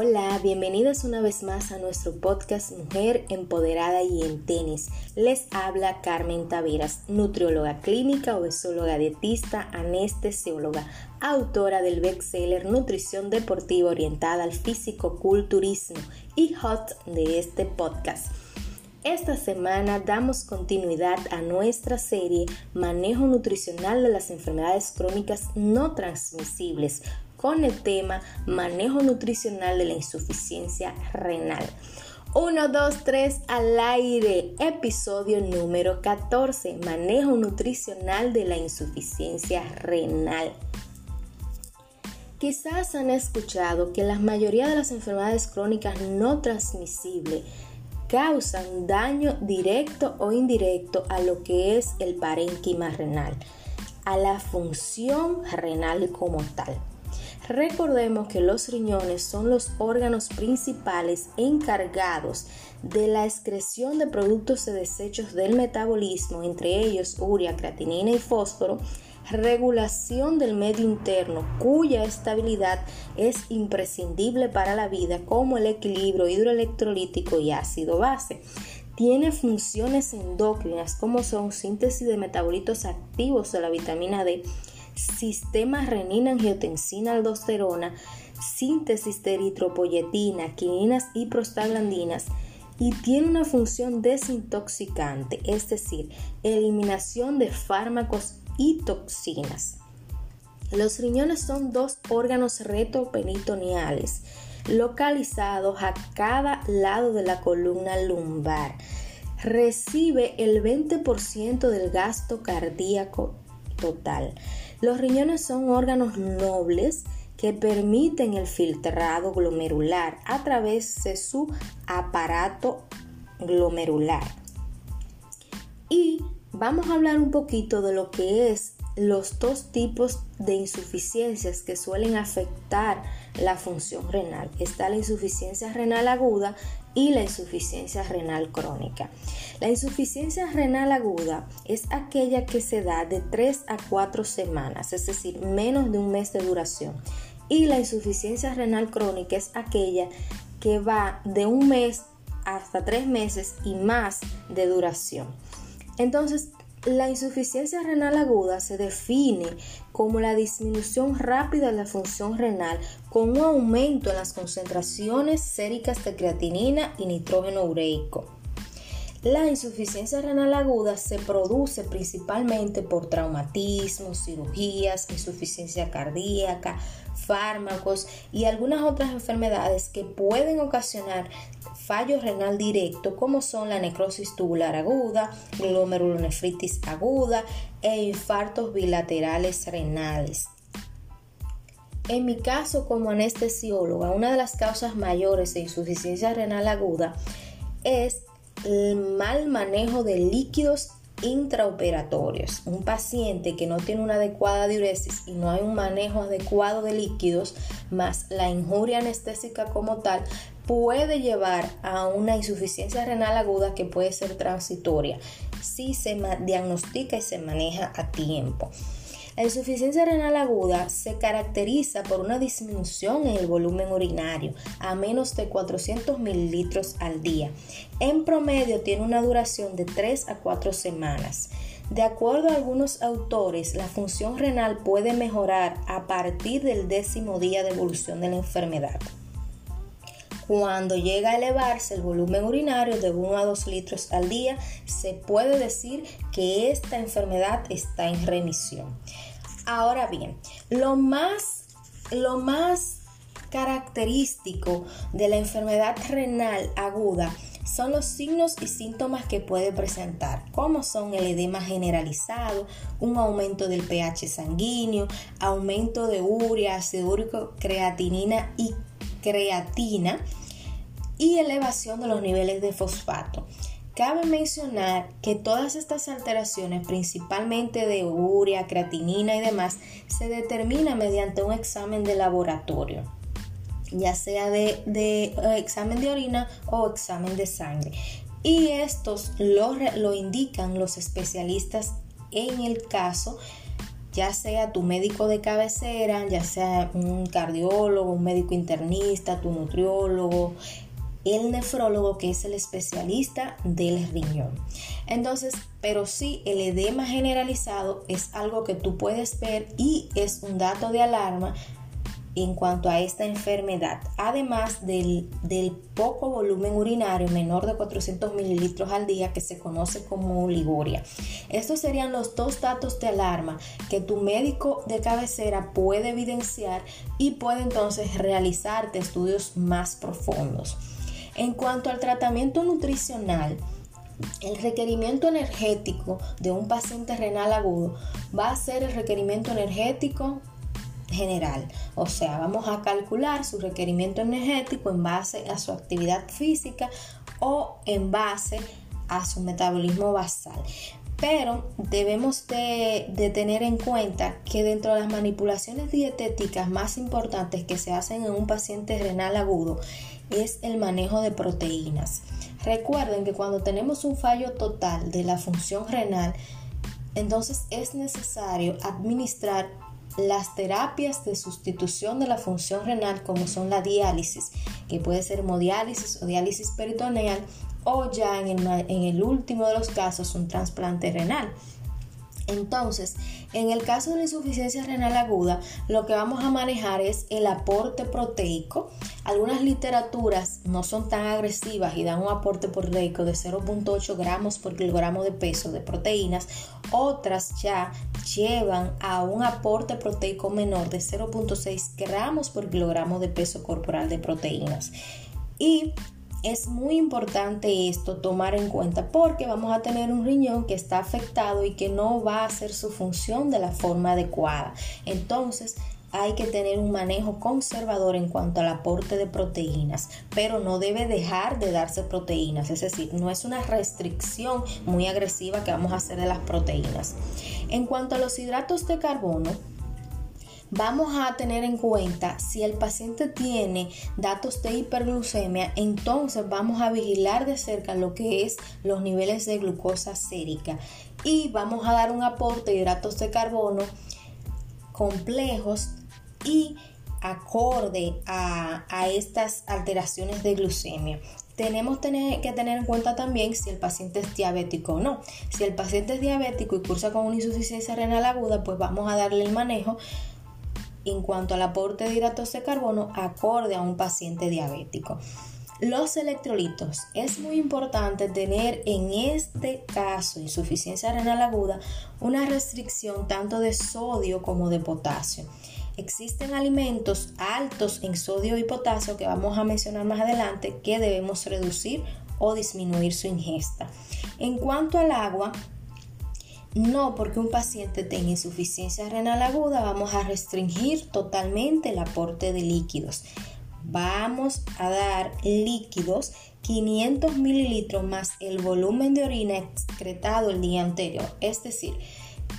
Hola, bienvenidos una vez más a nuestro podcast Mujer Empoderada y en Tenis. Les habla Carmen Taveras, nutrióloga clínica, obesóloga dietista, anestesióloga, autora del bestseller Nutrición Deportiva Orientada al Físico-Culturismo y host de este podcast. Esta semana damos continuidad a nuestra serie Manejo Nutricional de las Enfermedades Crónicas No Transmisibles con el tema Manejo Nutricional de la Insuficiencia Renal. 1, 2, 3 al aire, episodio número 14, Manejo Nutricional de la Insuficiencia Renal. Quizás han escuchado que la mayoría de las enfermedades crónicas no transmisibles causan daño directo o indirecto a lo que es el parénquima renal, a la función renal como tal. Recordemos que los riñones son los órganos principales encargados de la excreción de productos de desechos del metabolismo, entre ellos urea, creatinina y fósforo, regulación del medio interno cuya estabilidad es imprescindible para la vida como el equilibrio hidroelectrolítico y ácido base. Tiene funciones endocrinas como son síntesis de metabolitos activos de la vitamina D sistema renina-angiotensina-aldosterona, síntesis de eritropoyetina, quininas y prostaglandinas y tiene una función desintoxicante, es decir, eliminación de fármacos y toxinas. Los riñones son dos órganos retroperitoneales localizados a cada lado de la columna lumbar. Recibe el 20% del gasto cardíaco total. Los riñones son órganos nobles que permiten el filtrado glomerular a través de su aparato glomerular. Y vamos a hablar un poquito de lo que es los dos tipos de insuficiencias que suelen afectar la función renal. Está la insuficiencia renal aguda y la insuficiencia renal crónica. La insuficiencia renal aguda es aquella que se da de 3 a 4 semanas, es decir, menos de un mes de duración. Y la insuficiencia renal crónica es aquella que va de un mes hasta 3 meses y más de duración. Entonces, la insuficiencia renal aguda se define como la disminución rápida de la función renal con un aumento en las concentraciones séricas de creatinina y nitrógeno ureico. La insuficiencia renal aguda se produce principalmente por traumatismos, cirugías, insuficiencia cardíaca, fármacos y algunas otras enfermedades que pueden ocasionar fallo renal directo como son la necrosis tubular aguda, glomerulonefritis aguda e infartos bilaterales renales. En mi caso como anestesióloga, una de las causas mayores de insuficiencia renal aguda es el mal manejo de líquidos intraoperatorios. Un paciente que no tiene una adecuada diuresis y no hay un manejo adecuado de líquidos, más la injuria anestésica como tal, puede llevar a una insuficiencia renal aguda que puede ser transitoria si se diagnostica y se maneja a tiempo. La insuficiencia renal aguda se caracteriza por una disminución en el volumen urinario a menos de 400 mililitros al día. En promedio tiene una duración de 3 a 4 semanas. De acuerdo a algunos autores, la función renal puede mejorar a partir del décimo día de evolución de la enfermedad. Cuando llega a elevarse el volumen urinario de 1 a 2 litros al día, se puede decir que esta enfermedad está en remisión. Ahora bien, lo más, lo más característico de la enfermedad renal aguda son los signos y síntomas que puede presentar, como son el edema generalizado, un aumento del pH sanguíneo, aumento de urea, ácido úrico, creatinina y creatina y elevación de los niveles de fosfato. Cabe mencionar que todas estas alteraciones, principalmente de urea, creatinina y demás, se determinan mediante un examen de laboratorio, ya sea de, eh, examen de orina o examen de sangre. Y estos lo, lo indican los especialistas en el caso ya sea tu médico de cabecera, ya sea un cardiólogo, un médico internista, tu nutriólogo, el nefrólogo que es el especialista del riñón. Entonces, pero sí, el edema generalizado es algo que tú puedes ver y es un dato de alarma en cuanto a esta enfermedad, además del, poco volumen urinario menor de 400 mililitros al día que se conoce como oliguria. Estos serían los dos datos de alarma que tu médico de cabecera puede evidenciar y puede entonces realizarte estudios más profundos. En cuanto al tratamiento nutricional, el requerimiento energético de un paciente renal agudo va a ser el requerimiento energético general. O sea, vamos a calcular su requerimiento energético en base a su actividad física o en base a su metabolismo basal. Pero debemos de, tener en cuenta que dentro de las manipulaciones dietéticas más importantes que se hacen en un paciente renal agudo es el manejo de proteínas. Recuerden que cuando tenemos un fallo total de la función renal, entonces es necesario administrar las terapias de sustitución de la función renal como son la diálisis, que puede ser hemodiálisis o diálisis peritoneal o ya en el, en el último de los casos un trasplante renal. Entonces, en el caso de la insuficiencia renal aguda, lo que vamos a manejar es el aporte proteico. Algunas literaturas no son tan agresivas y dan un aporte proteico de 0.8 gramos por kilogramo de peso de proteínas. Otras ya llevan a un aporte proteico menor de 0.6 gramos por kilogramo de peso corporal de proteínas. Y es muy importante esto tomar en cuenta porque vamos a tener un riñón que está afectado y que no va a hacer su función de la forma adecuada. Entonces, hay que tener un manejo conservador en cuanto al aporte de proteínas, pero no debe dejar de darse proteínas, es decir, no es una restricción muy agresiva que vamos a hacer de las proteínas. En cuanto a los hidratos de carbono, vamos a tener en cuenta si el paciente tiene datos de hiperglucemia, entonces vamos a vigilar de cerca lo que es los niveles de glucosa sérica y vamos a dar un aporte de hidratos de carbono complejos y acorde a, estas alteraciones de glucemia tenemos que tener en cuenta también si el paciente es diabético o no. Si el paciente es diabético y cursa con una insuficiencia renal aguda, pues vamos a darle el manejo en cuanto al aporte de hidratos de carbono acorde a un paciente diabético. Los electrolitos. Es muy importante tener en este caso, insuficiencia renal aguda, una restricción tanto de sodio como de potasio. Existen alimentos altos en sodio y potasio que vamos a mencionar más adelante que debemos reducir o disminuir su ingesta. En cuanto al agua, no porque un paciente tenga insuficiencia renal aguda vamos a restringir totalmente el aporte de líquidos. Vamos a dar líquidos 500 mililitros más el volumen de orina excretado el día anterior. Es decir,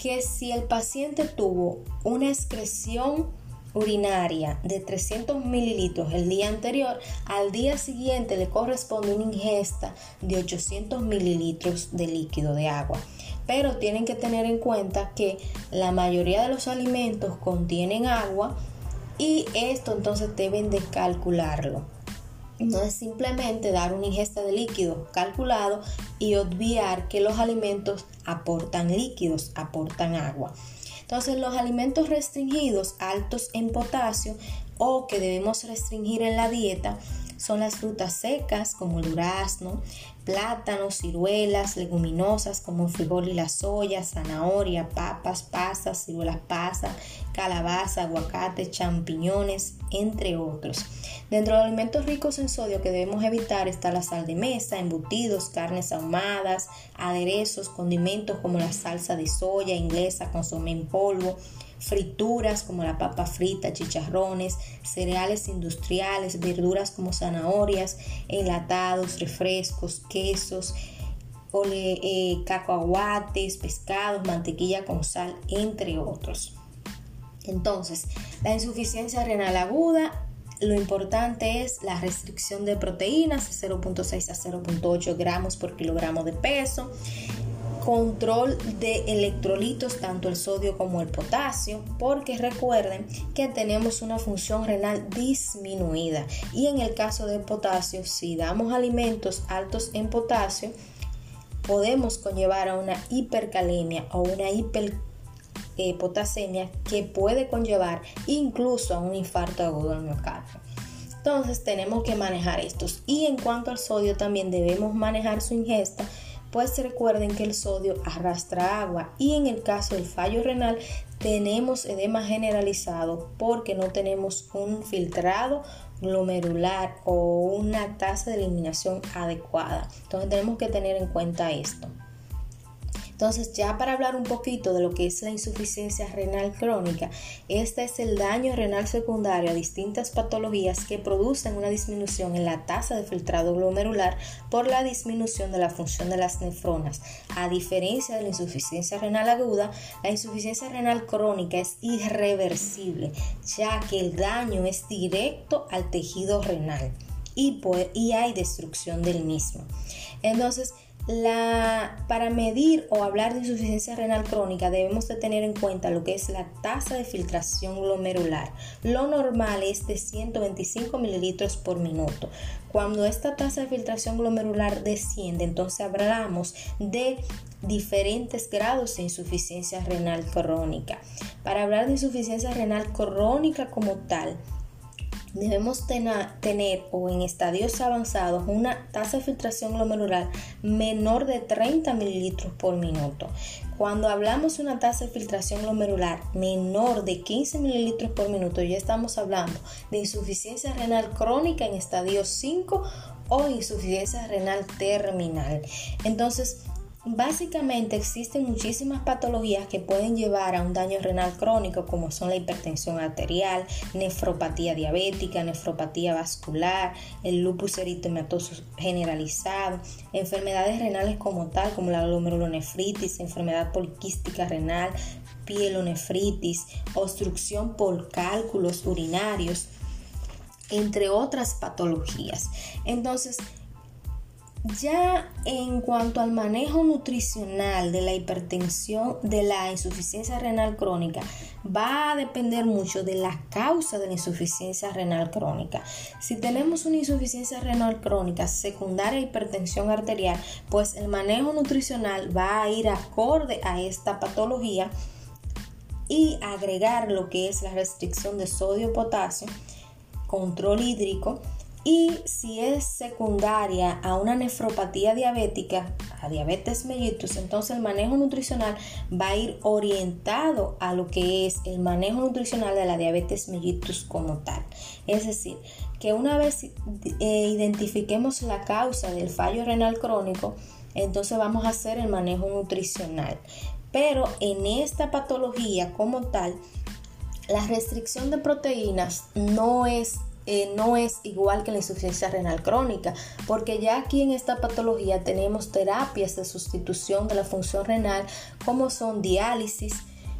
que si el paciente tuvo una excreción urinaria de 300 mililitros el día anterior, al día siguiente le corresponde una ingesta de 800 mililitros de líquido de agua pero tienen que tener en cuenta que la mayoría de los alimentos contienen agua y esto entonces deben de calcularlo. No es simplemente dar una ingesta de líquido calculado y obviar que los alimentos aportan líquidos, aportan agua. Entonces los alimentos restringidos altos en potasio o que debemos restringir en la dieta son las frutas secas como el durazno, plátanos, ciruelas, leguminosas como el frijol y la soya, zanahoria, papas, pasas, ciruelas pasas, calabaza, aguacate, champiñones, entre otros. Dentro de alimentos ricos en sodio que debemos evitar está la sal de mesa, embutidos, carnes ahumadas, aderezos, condimentos como la salsa de soya inglesa, consomé en polvo, frituras como la papa frita, chicharrones, cereales industriales, verduras como zanahorias, enlatados, refrescos, quesos, eh, cacahuates, pescados, mantequilla con sal, entre otros. Entonces, la insuficiencia renal aguda lo importante es la restricción de proteínas, 0.6 a 0.8 gramos por kilogramo de peso control de electrolitos, tanto el sodio como el potasio, porque recuerden que tenemos una función renal disminuida. Y en el caso del potasio, si damos alimentos altos en potasio, podemos conllevar a una hipercalemia o una hiperpotasemia que puede conllevar incluso a un infarto agudo del miocardio. Entonces tenemos que manejar estos. Y en cuanto al sodio, también debemos manejar su ingesta pues recuerden que el sodio arrastra agua y en el caso del fallo renal tenemos edema generalizado porque no tenemos un filtrado glomerular o una tasa de eliminación adecuada. Entonces tenemos que tener en cuenta esto. Entonces, ya para hablar un poquito de lo que es la insuficiencia renal crónica, este es el daño renal secundario a distintas patologías que producen una disminución en la tasa de filtrado glomerular por la disminución de la función de las nefronas. A diferencia de la insuficiencia renal aguda, la insuficiencia renal crónica es irreversible, ya que el daño es directo al tejido renal y, y hay destrucción del mismo. Entonces, la, para medir o hablar de insuficiencia renal crónica debemos de tener en cuenta lo que es la tasa de filtración glomerular. Lo normal es de 125 mililitros por minuto. Cuando esta tasa de filtración glomerular desciende, entonces hablamos de diferentes grados de insuficiencia renal crónica. Para hablar de insuficiencia renal crónica como tal, debemos tener o en estadios avanzados una tasa de filtración glomerular menor de 30 mililitros por minuto. Cuando hablamos de una tasa de filtración glomerular menor de 15 mililitros por minuto, ya estamos hablando de insuficiencia renal crónica en estadio 5 o insuficiencia renal terminal. Entonces, Básicamente existen muchísimas patologías que pueden llevar a un daño renal crónico como son la hipertensión arterial, nefropatía diabética, nefropatía vascular, el lupus eritematoso generalizado, enfermedades renales como tal como la glomerulonefritis, enfermedad poliquística renal, pielonefritis, obstrucción por cálculos urinarios, entre otras patologías. Entonces, ya en cuanto al manejo nutricional de la hipertensión, de la insuficiencia renal crónica, va a depender mucho de la causa de la insuficiencia renal crónica. Si tenemos una insuficiencia renal crónica secundaria a hipertensión arterial, pues el manejo nutricional va a ir acorde a esta patología y agregar lo que es la restricción de sodio-potasio, control hídrico, y si es secundaria a una nefropatía diabética, a diabetes mellitus, entonces el manejo nutricional va a ir orientado a lo que es el manejo nutricional de la diabetes mellitus como tal. Es decir, que una vez eh, identifiquemos la causa del fallo renal crónico, entonces vamos a hacer el manejo nutricional. Pero en esta patología como tal, la restricción de proteínas no es eh, no es igual que la insuficiencia renal crónica, porque ya aquí en esta patología tenemos terapias de sustitución de la función renal como son diálisis,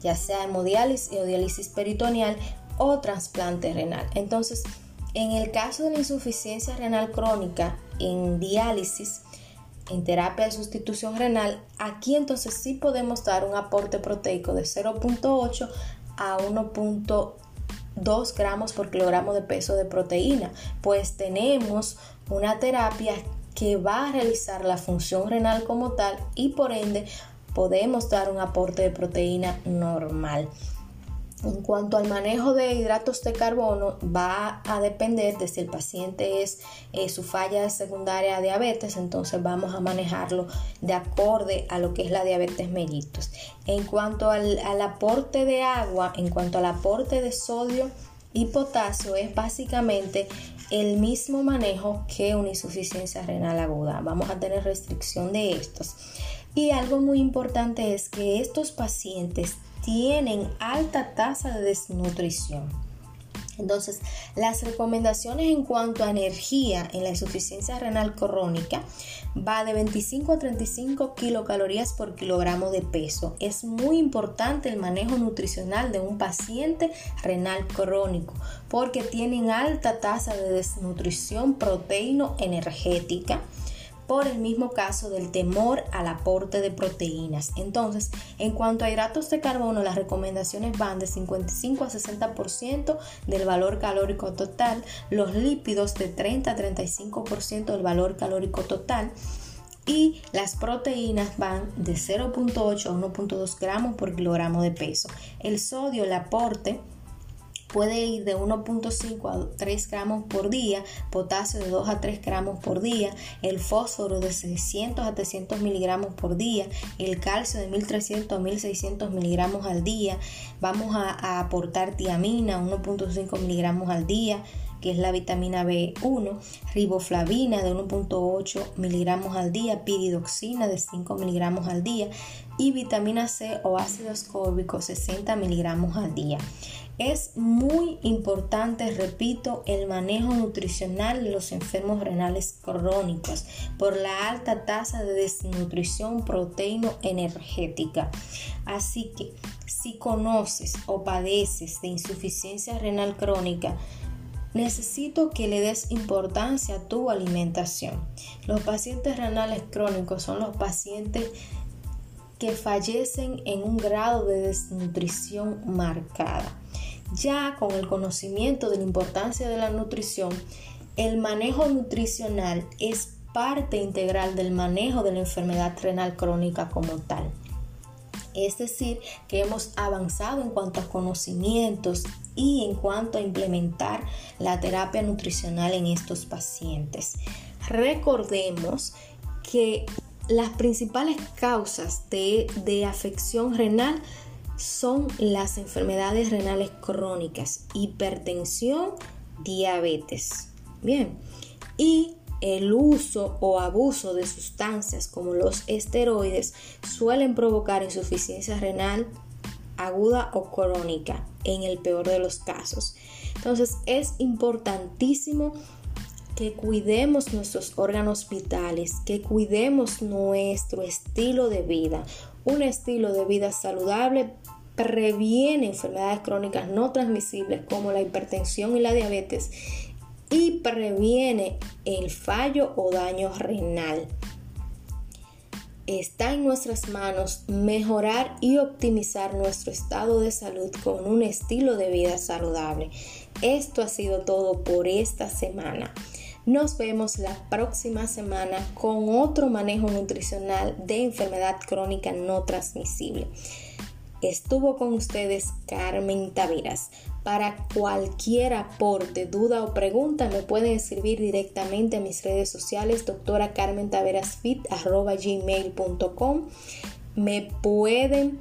ya sea hemodiálisis o diálisis peritoneal o trasplante renal. Entonces, en el caso de la insuficiencia renal crónica en diálisis, en terapia de sustitución renal, aquí entonces sí podemos dar un aporte proteico de 0.8 a 1.8 2 gramos por kilogramo de peso de proteína, pues tenemos una terapia que va a realizar la función renal como tal y por ende podemos dar un aporte de proteína normal. En cuanto al manejo de hidratos de carbono, va a depender de si el paciente es eh, su falla secundaria a diabetes, entonces vamos a manejarlo de acorde a lo que es la diabetes mellitus. En cuanto al, al aporte de agua, en cuanto al aporte de sodio y potasio, es básicamente el mismo manejo que una insuficiencia renal aguda. Vamos a tener restricción de estos. Y algo muy importante es que estos pacientes tienen alta tasa de desnutrición. Entonces, las recomendaciones en cuanto a energía en la insuficiencia renal crónica va de 25 a 35 kilocalorías por kilogramo de peso. Es muy importante el manejo nutricional de un paciente renal crónico porque tienen alta tasa de desnutrición proteíno-energética por el mismo caso del temor al aporte de proteínas. Entonces, en cuanto a hidratos de carbono, las recomendaciones van de 55 a 60% del valor calórico total, los lípidos de 30 a 35% del valor calórico total y las proteínas van de 0.8 a 1.2 gramos por kilogramo de peso. El sodio, el aporte puede ir de 1.5 a 3 gramos por día, potasio de 2 a 3 gramos por día, el fósforo de 600 a 300 miligramos por día, el calcio de 1300 a 1600 miligramos al día, vamos a, a aportar tiamina 1.5 miligramos al día, que es la vitamina B1, riboflavina de 1.8 miligramos al día, piridoxina de 5 miligramos al día y vitamina C o ácido ascórbico 60 miligramos al día. Es muy importante, repito, el manejo nutricional de los enfermos renales crónicos por la alta tasa de desnutrición proteíno-energética. Así que si conoces o padeces de insuficiencia renal crónica, necesito que le des importancia a tu alimentación. Los pacientes renales crónicos son los pacientes que fallecen en un grado de desnutrición marcada. Ya con el conocimiento de la importancia de la nutrición, el manejo nutricional es parte integral del manejo de la enfermedad renal crónica como tal. Es decir, que hemos avanzado en cuanto a conocimientos y en cuanto a implementar la terapia nutricional en estos pacientes. Recordemos que las principales causas de, de afección renal son las enfermedades renales crónicas, hipertensión, diabetes. Bien, y el uso o abuso de sustancias como los esteroides suelen provocar insuficiencia renal aguda o crónica en el peor de los casos. Entonces es importantísimo que cuidemos nuestros órganos vitales, que cuidemos nuestro estilo de vida. Un estilo de vida saludable previene enfermedades crónicas no transmisibles como la hipertensión y la diabetes y previene el fallo o daño renal. Está en nuestras manos mejorar y optimizar nuestro estado de salud con un estilo de vida saludable. Esto ha sido todo por esta semana. Nos vemos la próxima semana con otro manejo nutricional de enfermedad crónica no transmisible. Estuvo con ustedes Carmen Taveras. Para cualquier aporte, duda o pregunta me pueden escribir directamente a mis redes sociales doctora Carmen Taveras Fit gmail.com. Me pueden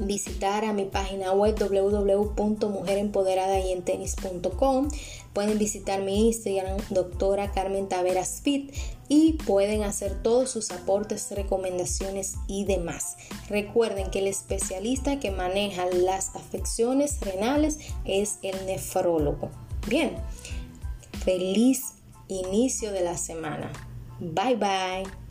visitar a mi página web www.mujerempoderadayentenis.com Pueden visitar mi Instagram, doctora Carmen Taveras Fit, y pueden hacer todos sus aportes, recomendaciones y demás. Recuerden que el especialista que maneja las afecciones renales es el nefrólogo. Bien, feliz inicio de la semana. Bye bye.